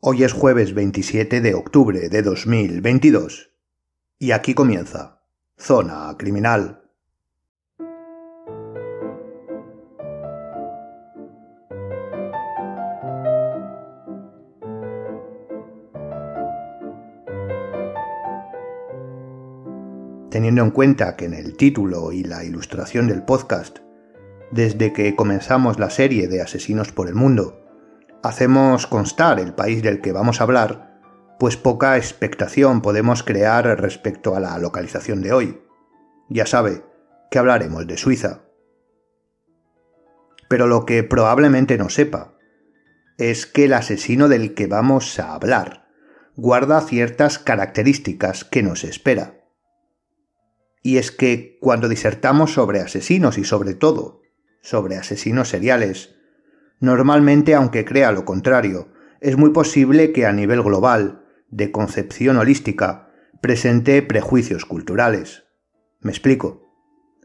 Hoy es jueves 27 de octubre de 2022 y aquí comienza Zona Criminal. Teniendo en cuenta que en el título y la ilustración del podcast, desde que comenzamos la serie de Asesinos por el Mundo, hacemos constar el país del que vamos a hablar, pues poca expectación podemos crear respecto a la localización de hoy. Ya sabe que hablaremos de Suiza. Pero lo que probablemente no sepa es que el asesino del que vamos a hablar guarda ciertas características que nos espera. Y es que cuando disertamos sobre asesinos y sobre todo sobre asesinos seriales, Normalmente, aunque crea lo contrario, es muy posible que a nivel global, de concepción holística, presente prejuicios culturales. Me explico.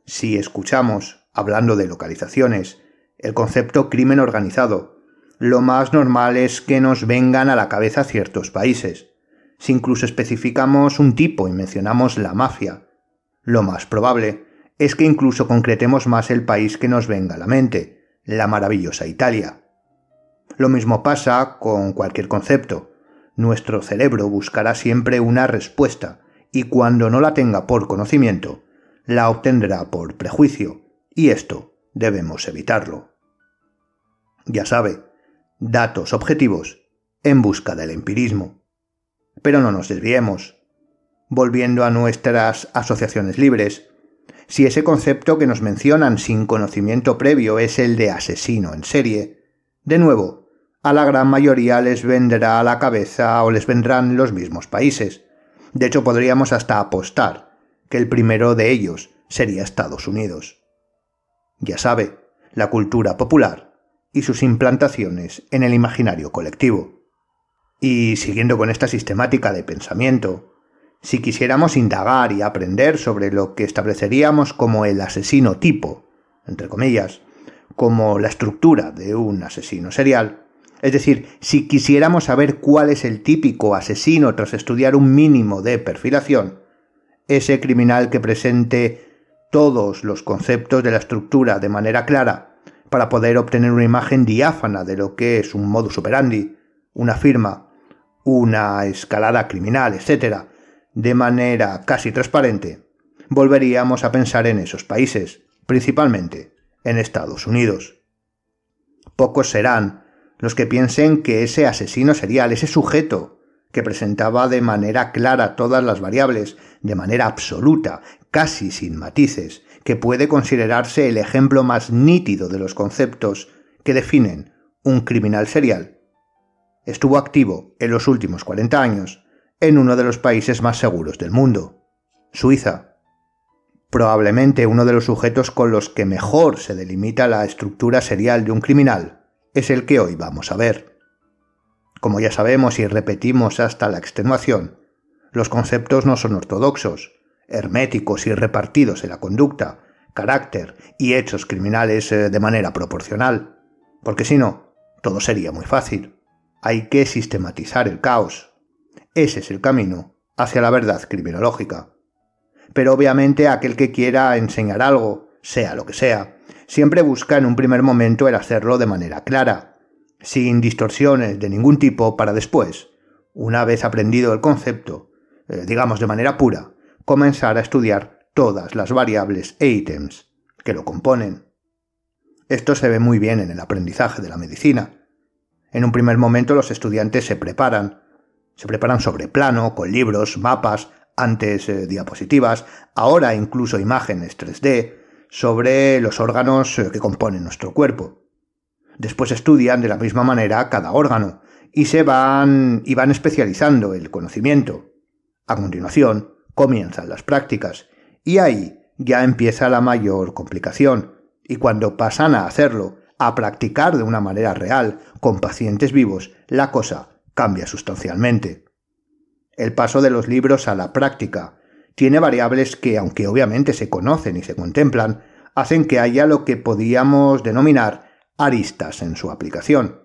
Si escuchamos, hablando de localizaciones, el concepto crimen organizado, lo más normal es que nos vengan a la cabeza ciertos países. Si incluso especificamos un tipo y mencionamos la mafia, lo más probable es que incluso concretemos más el país que nos venga a la mente, la maravillosa Italia. Lo mismo pasa con cualquier concepto. Nuestro cerebro buscará siempre una respuesta y cuando no la tenga por conocimiento, la obtendrá por prejuicio, y esto debemos evitarlo. Ya sabe, datos objetivos en busca del empirismo. Pero no nos desviemos. Volviendo a nuestras asociaciones libres, si ese concepto que nos mencionan sin conocimiento previo es el de asesino en serie, de nuevo, a la gran mayoría les vendrá a la cabeza o les vendrán los mismos países. De hecho, podríamos hasta apostar que el primero de ellos sería Estados Unidos. Ya sabe, la cultura popular y sus implantaciones en el imaginario colectivo. Y siguiendo con esta sistemática de pensamiento, si quisiéramos indagar y aprender sobre lo que estableceríamos como el asesino tipo, entre comillas, como la estructura de un asesino serial, es decir, si quisiéramos saber cuál es el típico asesino tras estudiar un mínimo de perfilación, ese criminal que presente todos los conceptos de la estructura de manera clara para poder obtener una imagen diáfana de lo que es un modus operandi, una firma, una escalada criminal, etc., de manera casi transparente, volveríamos a pensar en esos países, principalmente en Estados Unidos. Pocos serán los que piensen que ese asesino serial, ese sujeto que presentaba de manera clara todas las variables, de manera absoluta, casi sin matices, que puede considerarse el ejemplo más nítido de los conceptos que definen un criminal serial, estuvo activo en los últimos 40 años en uno de los países más seguros del mundo, Suiza. Probablemente uno de los sujetos con los que mejor se delimita la estructura serial de un criminal es el que hoy vamos a ver. Como ya sabemos y repetimos hasta la extenuación, los conceptos no son ortodoxos, herméticos y repartidos en la conducta, carácter y hechos criminales eh, de manera proporcional, porque si no, todo sería muy fácil. Hay que sistematizar el caos, ese es el camino hacia la verdad criminológica. Pero obviamente aquel que quiera enseñar algo, sea lo que sea, siempre busca en un primer momento el hacerlo de manera clara, sin distorsiones de ningún tipo para después, una vez aprendido el concepto, eh, digamos de manera pura, comenzar a estudiar todas las variables e ítems que lo componen. Esto se ve muy bien en el aprendizaje de la medicina. En un primer momento los estudiantes se preparan, se preparan sobre plano, con libros, mapas, antes eh, diapositivas, ahora incluso imágenes 3D, sobre los órganos eh, que componen nuestro cuerpo. Después estudian de la misma manera cada órgano y se van y van especializando el conocimiento. A continuación, comienzan las prácticas y ahí ya empieza la mayor complicación. Y cuando pasan a hacerlo, a practicar de una manera real, con pacientes vivos, la cosa cambia sustancialmente. El paso de los libros a la práctica tiene variables que, aunque obviamente se conocen y se contemplan, hacen que haya lo que podíamos denominar aristas en su aplicación.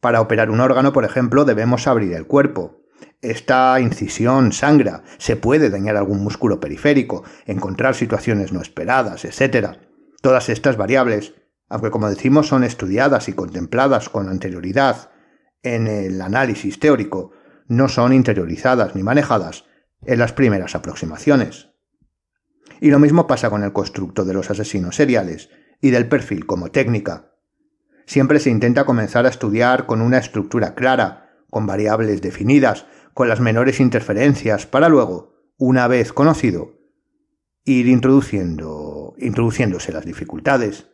Para operar un órgano, por ejemplo, debemos abrir el cuerpo. Esta incisión sangra, se puede dañar algún músculo periférico, encontrar situaciones no esperadas, etc. Todas estas variables, aunque como decimos son estudiadas y contempladas con anterioridad en el análisis teórico, no son interiorizadas ni manejadas en las primeras aproximaciones. Y lo mismo pasa con el constructo de los asesinos seriales y del perfil como técnica. Siempre se intenta comenzar a estudiar con una estructura clara, con variables definidas, con las menores interferencias, para luego, una vez conocido, ir introduciendo, introduciéndose las dificultades.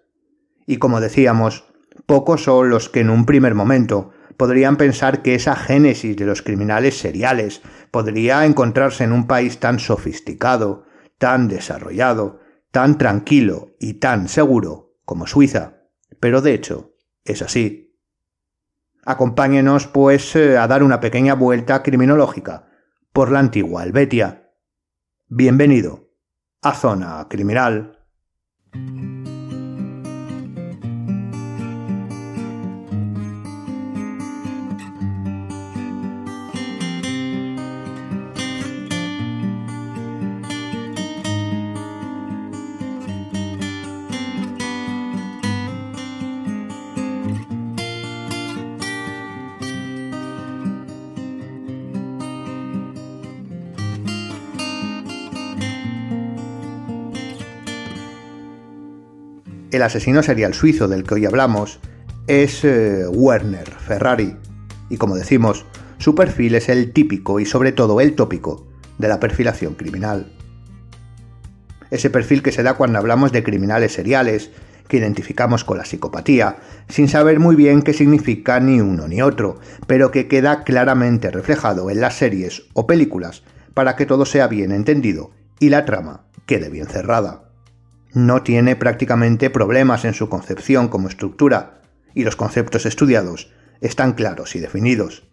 Y como decíamos, pocos son los que en un primer momento podrían pensar que esa génesis de los criminales seriales podría encontrarse en un país tan sofisticado, tan desarrollado, tan tranquilo y tan seguro como Suiza. Pero de hecho, es así. Acompáñenos, pues, eh, a dar una pequeña vuelta criminológica por la antigua Helvetia. Bienvenido a Zona Criminal. El asesino serial suizo del que hoy hablamos es eh, Werner Ferrari, y como decimos, su perfil es el típico y sobre todo el tópico de la perfilación criminal. Ese perfil que se da cuando hablamos de criminales seriales, que identificamos con la psicopatía, sin saber muy bien qué significa ni uno ni otro, pero que queda claramente reflejado en las series o películas para que todo sea bien entendido y la trama quede bien cerrada no tiene prácticamente problemas en su concepción como estructura, y los conceptos estudiados están claros y definidos.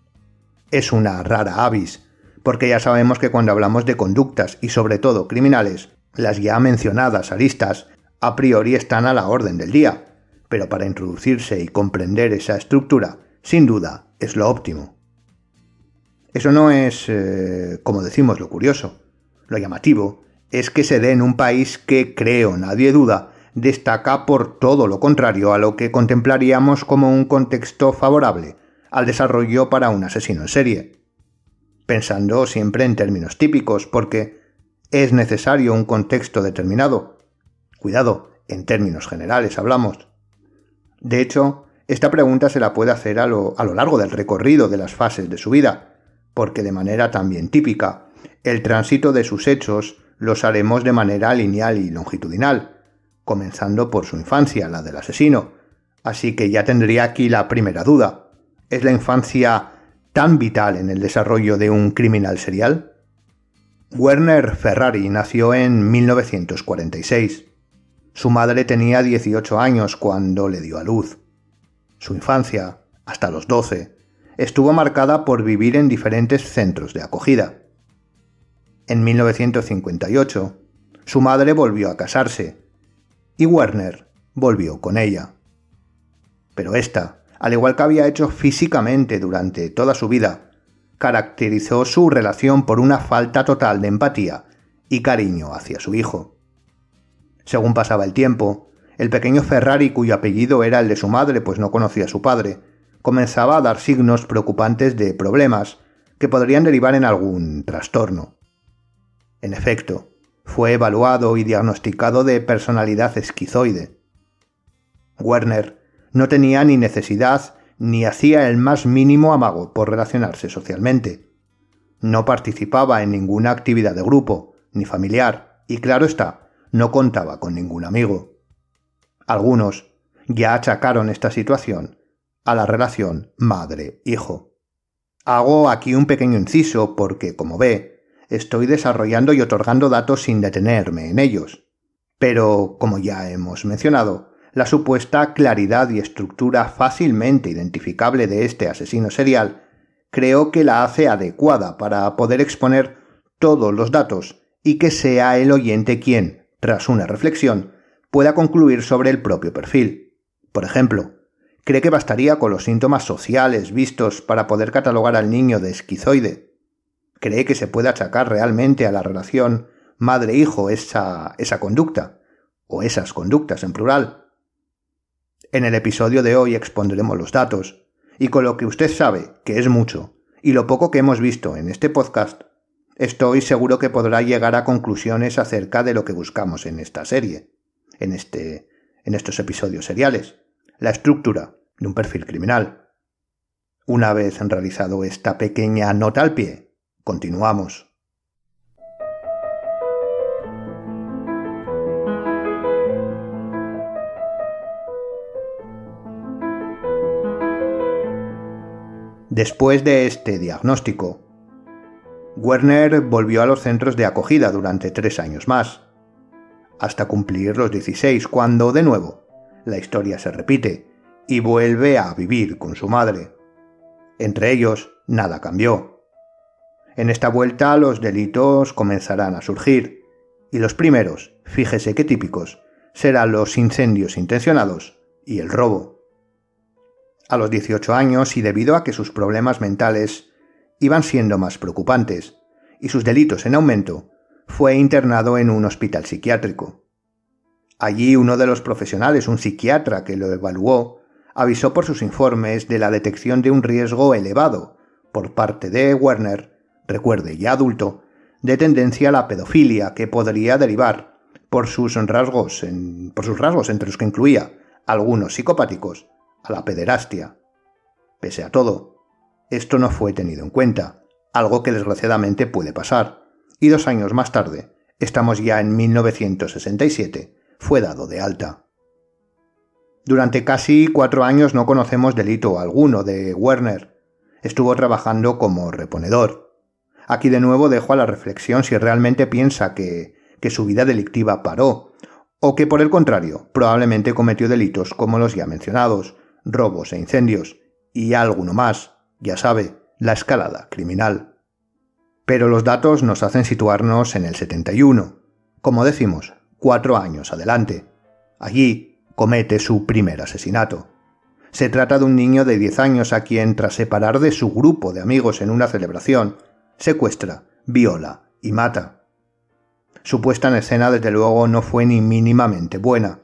Es una rara avis, porque ya sabemos que cuando hablamos de conductas y sobre todo criminales, las ya mencionadas aristas a priori están a la orden del día, pero para introducirse y comprender esa estructura, sin duda, es lo óptimo. Eso no es, eh, como decimos, lo curioso. Lo llamativo es que se dé en un país que, creo, nadie duda, destaca por todo lo contrario a lo que contemplaríamos como un contexto favorable al desarrollo para un asesino en serie. Pensando siempre en términos típicos, porque es necesario un contexto determinado. Cuidado, en términos generales hablamos. De hecho, esta pregunta se la puede hacer a lo, largo del recorrido de las fases de su vida, porque de manera también típica, el tránsito de sus hechos los haremos de manera lineal y longitudinal, comenzando por su infancia, la del asesino. Así que ya tendría aquí la primera duda. ¿Es la infancia tan vital en el desarrollo de un criminal serial? Werner Ferrari nació en 1946. Su madre tenía 18 años cuando le dio a luz. Su infancia, hasta los 12, estuvo marcada por vivir en diferentes centros de acogida. En 1958, su madre volvió a casarse y Werner volvió con ella. Pero esta, al igual que había hecho físicamente durante toda su vida, caracterizó su relación por una falta total de empatía y cariño hacia su hijo. Según pasaba el tiempo, el pequeño Ferrari, cuyo apellido era el de su madre, pues no conocía a su padre, comenzaba a dar signos preocupantes de problemas que podrían derivar en algún trastorno. En efecto, fue evaluado y diagnosticado de personalidad esquizoide. Werner no tenía ni necesidad ni hacía el más mínimo amago por relacionarse socialmente. No participaba en ninguna actividad de grupo, ni familiar, y claro está, no contaba con ningún amigo. Algunos ya achacaron esta situación a la relación madre-hijo. Hago aquí un pequeño inciso porque, como ve, estoy desarrollando y otorgando datos sin detenerme en ellos. Pero, como ya hemos mencionado, la supuesta claridad y estructura fácilmente identificable de este asesino serial creo que la hace adecuada para poder exponer todos los datos y que sea el oyente quien, tras una reflexión, pueda concluir sobre el propio perfil. Por ejemplo, cree que bastaría con los síntomas sociales vistos para poder catalogar al niño de esquizoide. Cree que se puede achacar realmente a la relación madre-hijo esa, esa conducta, o esas conductas en plural. En el episodio de hoy expondremos los datos, y con lo que usted sabe, que es mucho, y lo poco que hemos visto en este podcast, estoy seguro que podrá llegar a conclusiones acerca de lo que buscamos en esta serie, en, este, en estos episodios seriales, la estructura de un perfil criminal. Una vez realizado esta pequeña nota al pie, continuamos. Después de este diagnóstico, Werner volvió a los centros de acogida durante tres años más, hasta cumplir los 16, cuando de nuevo la historia se repite y vuelve a vivir con su madre. Entre ellos, nada cambió. En esta vuelta los delitos comenzarán a surgir, y los primeros, fíjese qué típicos, serán los incendios intencionados y el robo. A los 18 años, y debido a que sus problemas mentales iban siendo más preocupantes y sus delitos en aumento, fue internado en un hospital psiquiátrico. Allí uno de los profesionales, un psiquiatra que lo evaluó, avisó por sus informes de la detección de un riesgo elevado por parte de Werner, recuerde ya adulto, de tendencia a la pedofilia que podría derivar por sus rasgos, por sus rasgos entre los que incluía algunos psicopáticos, a la pederastia. Pese a todo, esto no fue tenido en cuenta, algo que desgraciadamente puede pasar, y dos años más tarde, estamos ya en 1967, fue dado de alta. Durante casi cuatro años no conocemos delito alguno de Werner. Estuvo trabajando como reponedor. Aquí de nuevo dejo a la reflexión si realmente piensa que, que su vida delictiva paró, o que por el contrario probablemente cometió delitos como los ya mencionados, robos e incendios, y alguno más, ya sabe, la escalada criminal. Pero los datos nos hacen situarnos en el 71, como decimos, cuatro años adelante. Allí comete su primer asesinato. Se trata de un niño de 10 años a quien, tras separar de su grupo de amigos en una celebración, secuestra, viola y mata. Su puesta en escena, desde luego, no fue ni mínimamente buena.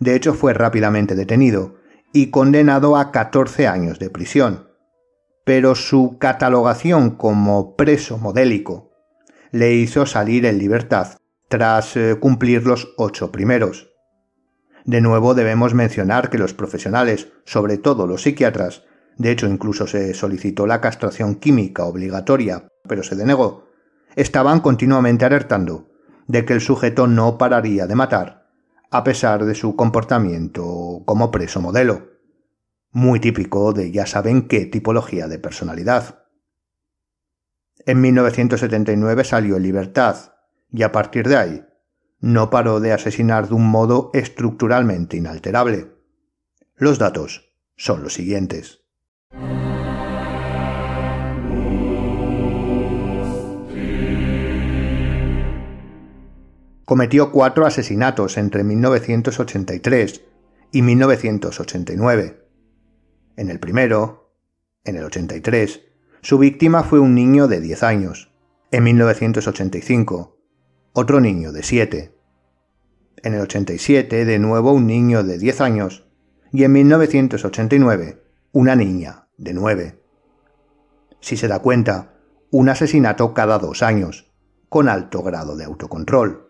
De hecho, fue rápidamente detenido y condenado a 14 años de prisión, pero su catalogación como preso modélico le hizo salir en libertad tras eh, cumplir los ocho primeros. De nuevo debemos mencionar que los profesionales, sobre todo los psiquiatras, de hecho incluso se solicitó la castración química obligatoria, pero se denegó, estaban continuamente alertando de que el sujeto no pararía de matar, a pesar de su comportamiento como preso modelo muy típico de ya saben qué tipología de personalidad. En 1979 salió en libertad y a partir de ahí no paró de asesinar de un modo estructuralmente inalterable. Los datos son los siguientes. Cometió cuatro asesinatos entre 1983 y 1989 en el primero, en el 83, su víctima fue un niño de 10 años. En 1985, otro niño de 7. En el 87, de nuevo un niño de 10 años. Y en 1989, una niña de 9. Si se da cuenta, un asesinato cada dos años, con alto grado de autocontrol.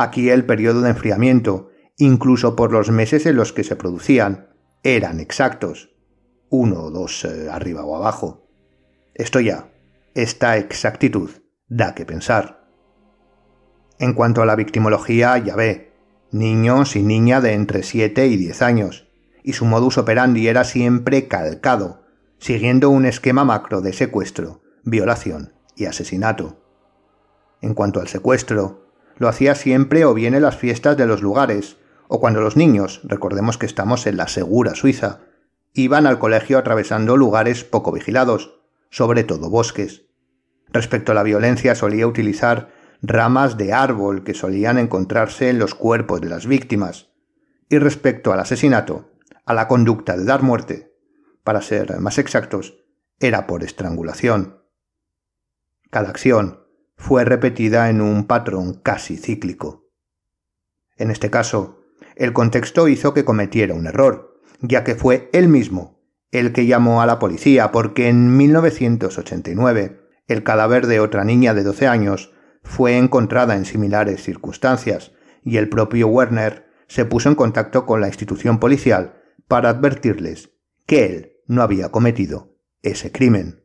Aquí el periodo de enfriamiento, incluso por los meses en los que se producían, eran exactos uno o dos eh, arriba o abajo. Esto ya, esta exactitud da que pensar. En cuanto a la victimología, ya ve, niños y niña de entre 7 y 10 años, y su modus operandi era siempre calcado, siguiendo un esquema macro de secuestro, violación y asesinato. En cuanto al secuestro, lo hacía siempre o bien en las fiestas de los lugares, o cuando los niños, recordemos que estamos en la segura Suiza, iban al colegio atravesando lugares poco vigilados, sobre todo bosques. Respecto a la violencia solía utilizar ramas de árbol que solían encontrarse en los cuerpos de las víctimas. Y respecto al asesinato, a la conducta de dar muerte, para ser más exactos, era por estrangulación. Cada acción fue repetida en un patrón casi cíclico. En este caso, el contexto hizo que cometiera un error, ya que fue él mismo el que llamó a la policía porque en 1989 el cadáver de otra niña de 12 años fue encontrada en similares circunstancias y el propio Werner se puso en contacto con la institución policial para advertirles que él no había cometido ese crimen.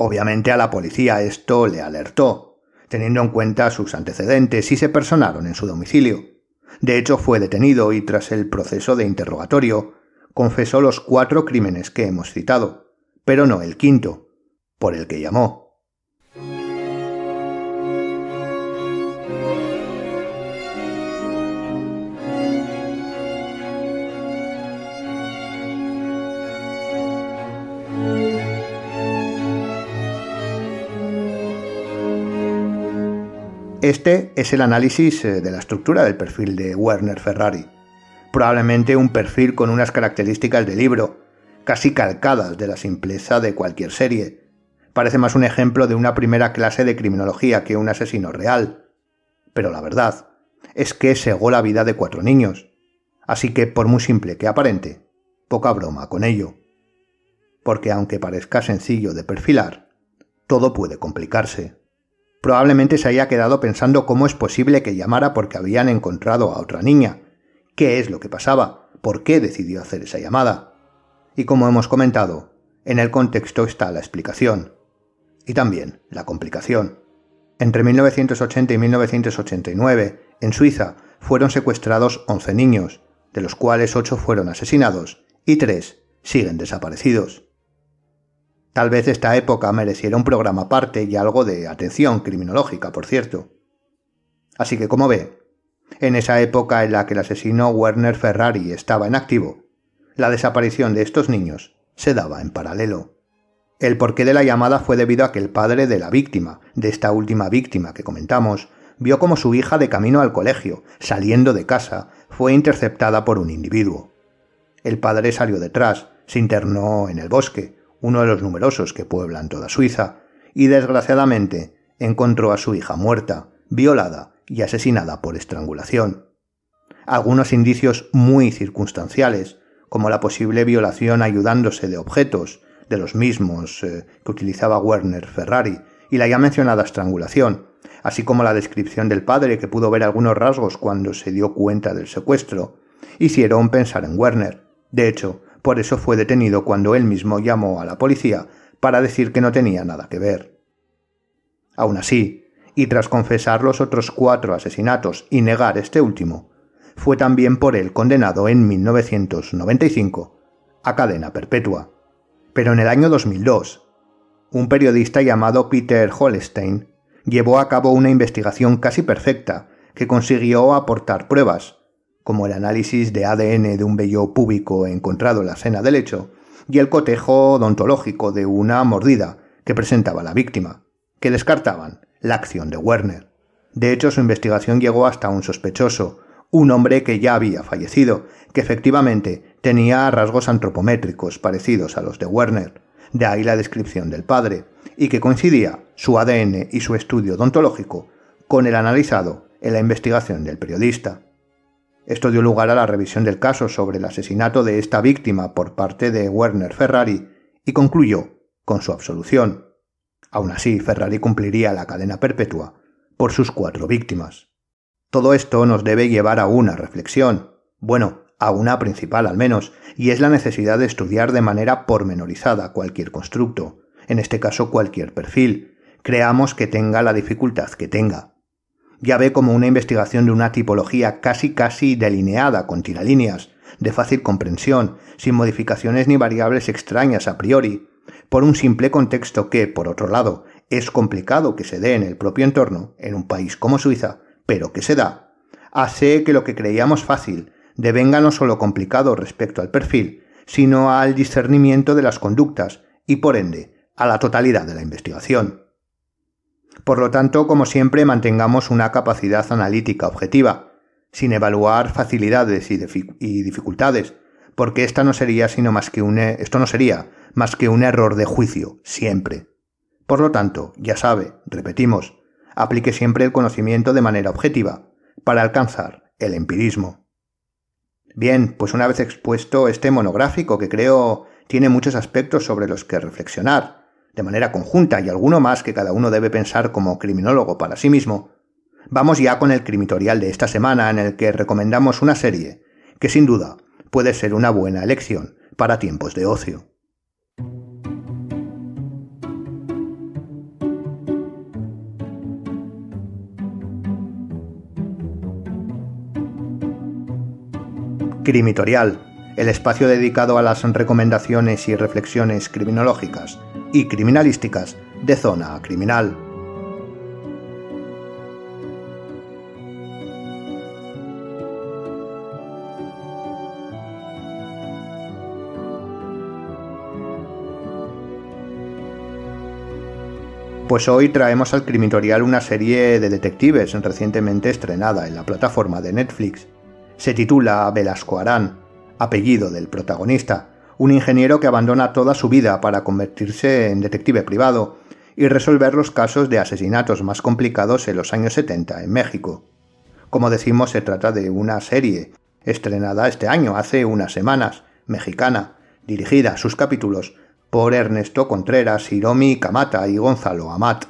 Obviamente a la policía esto le alertó, teniendo en cuenta sus antecedentes y se personaron en su domicilio. De hecho, fue detenido y tras el proceso de interrogatorio, confesó los cuatro crímenes que hemos citado, pero no el quinto, por el que llamó. Este es el análisis eh, de la estructura del perfil de Werner Ferrari. Probablemente un perfil con unas características de libro, casi calcadas de la simpleza de cualquier serie. Parece más un ejemplo de una primera clase de criminología que un asesino real. Pero la verdad es que segó la vida de cuatro niños. Así que, por muy simple que aparente, poca broma con ello. Porque aunque parezca sencillo de perfilar, todo puede complicarse. Probablemente se haya quedado pensando cómo es posible que llamara porque habían encontrado a otra niña. ¿Qué es lo que pasaba? ¿Por qué decidió hacer esa llamada? Y como hemos comentado, en el contexto está la explicación. Y también la complicación. Entre 1980 y 1989, en Suiza, fueron secuestrados 11 niños, de los cuales 8 fueron asesinados y 3 siguen desaparecidos. Tal vez esta época mereciera un programa aparte y algo de atención criminológica, por cierto. Así que, como ve, en esa época en la que el asesino Werner Ferrari estaba en activo, la desaparición de estos niños se daba en paralelo. El porqué de la llamada fue debido a que el padre de la víctima, de esta última víctima que comentamos, vio como su hija de camino al colegio, saliendo de casa, fue interceptada por un individuo. El padre salió detrás, se internó en el bosque, uno de los numerosos que pueblan toda Suiza, y desgraciadamente encontró a su hija muerta, violada y asesinada por estrangulación. Algunos indicios muy circunstanciales, como la posible violación ayudándose de objetos, de los mismos eh, que utilizaba Werner Ferrari, y la ya mencionada estrangulación, así como la descripción del padre que pudo ver algunos rasgos cuando se dio cuenta del secuestro, hicieron pensar en Werner. De hecho, por eso fue detenido cuando él mismo llamó a la policía para decir que no tenía nada que ver. Aún así, y tras confesar los otros cuatro asesinatos y negar este último, fue también por él condenado en 1995 a cadena perpetua. Pero en el año 2002, un periodista llamado Peter Holstein llevó a cabo una investigación casi perfecta que consiguió aportar pruebas, como el análisis de ADN de un vello púbico encontrado en la escena del hecho, y el cotejo odontológico de una mordida que presentaba la víctima, que descartaban la acción de Werner. De hecho, su investigación llegó hasta un sospechoso, un hombre que ya había fallecido, que efectivamente tenía rasgos antropométricos parecidos a los de Werner, de ahí la descripción del padre, y que coincidía su ADN y su estudio odontológico con el analizado en la investigación del periodista. Esto dio lugar a la revisión del caso sobre el asesinato de esta víctima por parte de Werner Ferrari y concluyó con su absolución. Aún así, Ferrari cumpliría la cadena perpetua por sus cuatro víctimas. Todo esto nos debe llevar a una reflexión, bueno, a una principal al menos, y es la necesidad de estudiar de manera pormenorizada cualquier constructo, en este caso cualquier perfil, creamos que tenga la dificultad que tenga ya ve como una investigación de una tipología casi casi delineada con tiralíneas, de fácil comprensión, sin modificaciones ni variables extrañas a priori, por un simple contexto que, por otro lado, es complicado que se dé en el propio entorno, en un país como Suiza, pero que se da, hace que lo que creíamos fácil devenga no solo complicado respecto al perfil, sino al discernimiento de las conductas y, por ende, a la totalidad de la investigación. Por lo tanto, como siempre, mantengamos una capacidad analítica objetiva, sin evaluar facilidades y, dificultades, porque esta no sería sino más que un, e, esto no sería más que un error de juicio, siempre. Por lo tanto, ya sabe, repetimos, aplique siempre el conocimiento de manera objetiva, para alcanzar el empirismo. Bien, pues una vez expuesto este monográfico que creo tiene muchos aspectos sobre los que reflexionar, de manera conjunta y alguno más que cada uno debe pensar como criminólogo para sí mismo, vamos ya con el crimitorial de esta semana en el que recomendamos una serie que sin duda puede ser una buena elección para tiempos de ocio. Crimitorial, el espacio dedicado a las recomendaciones y reflexiones criminológicas y criminalísticas de zona criminal. Pues hoy traemos al Crimitorial una serie de detectives recientemente estrenada en la plataforma de Netflix. Se titula Velasco Arán, apellido del protagonista, un ingeniero que abandona toda su vida para convertirse en detective privado y resolver los casos de asesinatos más complicados en los años 70 en México. Como decimos, se trata de una serie, estrenada este año, hace unas semanas, mexicana, dirigida sus capítulos por Ernesto Contreras, Hiromi Kamata y Gonzalo Amat.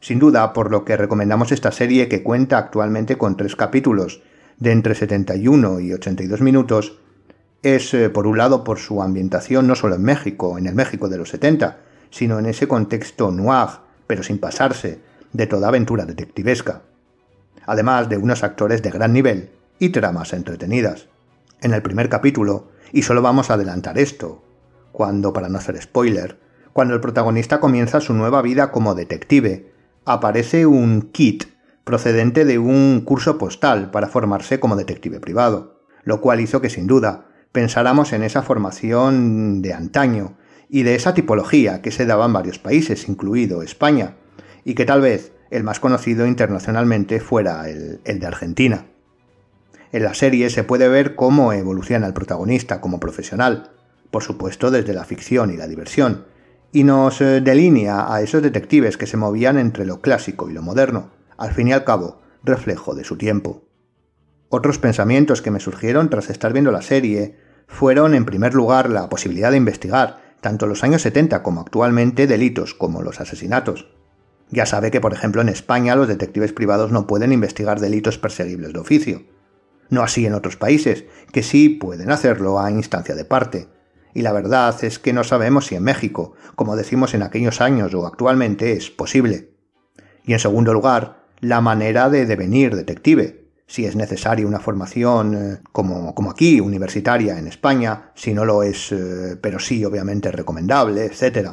Sin duda, por lo que recomendamos esta serie que cuenta actualmente con tres capítulos, de entre 71 y 82 minutos, es, eh, por un lado, por su ambientación no solo en México, en el México de los 70, sino en ese contexto noir, pero sin pasarse, de toda aventura detectivesca. Además de unos actores de gran nivel y tramas entretenidas. En el primer capítulo, y solo vamos a adelantar esto, cuando, para no hacer spoiler, cuando el protagonista comienza su nueva vida como detective, aparece un kit procedente de un curso postal para formarse como detective privado, lo cual hizo que sin duda pensáramos en esa formación de antaño y de esa tipología que se daba en varios países, incluido España, y que tal vez el más conocido internacionalmente fuera el, el de Argentina. En la serie se puede ver cómo evoluciona el protagonista como profesional, por supuesto desde la ficción y la diversión, y nos eh, delinea a esos detectives que se movían entre lo clásico y lo moderno, al fin y al cabo, reflejo de su tiempo. Otros pensamientos que me surgieron tras estar viendo la serie fueron, en primer lugar, la posibilidad de investigar, tanto los años 70 como actualmente, delitos como los asesinatos. Ya sabe que, por ejemplo, en España los detectives privados no pueden investigar delitos perseguibles de oficio. No así en otros países, que sí pueden hacerlo a instancia de parte, y la verdad es que no sabemos si en México, como decimos en aquellos años o actualmente, es posible. Y en segundo lugar, la manera de devenir detective, si es necesaria una formación eh, como, como, aquí, universitaria en España, si no lo es, eh, pero sí obviamente recomendable, etc.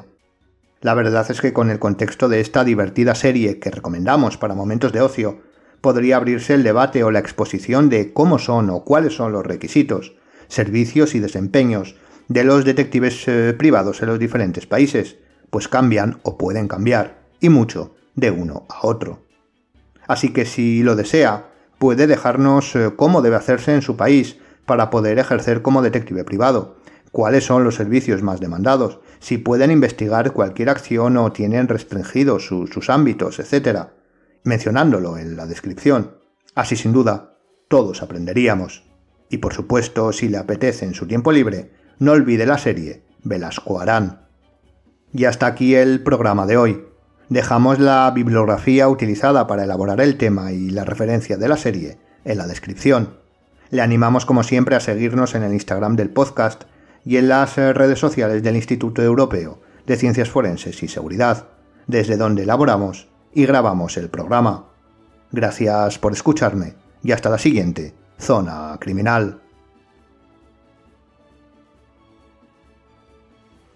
La verdad es que con el contexto de esta divertida serie que recomendamos para momentos de ocio, podría abrirse el debate o la exposición de cómo son o cuáles son los requisitos, servicios y desempeños de los detectives eh, privados en los diferentes países, pues cambian o pueden cambiar, y mucho, de uno a otro. Así que si lo desea, puede dejarnos eh, cómo debe hacerse en su país para poder ejercer como detective privado, cuáles son los servicios más demandados, si pueden investigar cualquier acción o tienen restringidos sus ámbitos, etc., mencionándolo en la descripción. Así sin duda, todos aprenderíamos. Y por supuesto, si le apetece en su tiempo libre, no olvide la serie Velasco Arán. Y hasta aquí el programa de hoy. Dejamos la bibliografía utilizada para elaborar el tema y la referencia de la serie en la descripción. Le animamos como siempre a seguirnos en el Instagram del podcast y en las redes sociales del Instituto Europeo de Ciencias Forenses y Seguridad, desde donde elaboramos y grabamos el programa. Gracias por escucharme y hasta la siguiente Zona Criminal.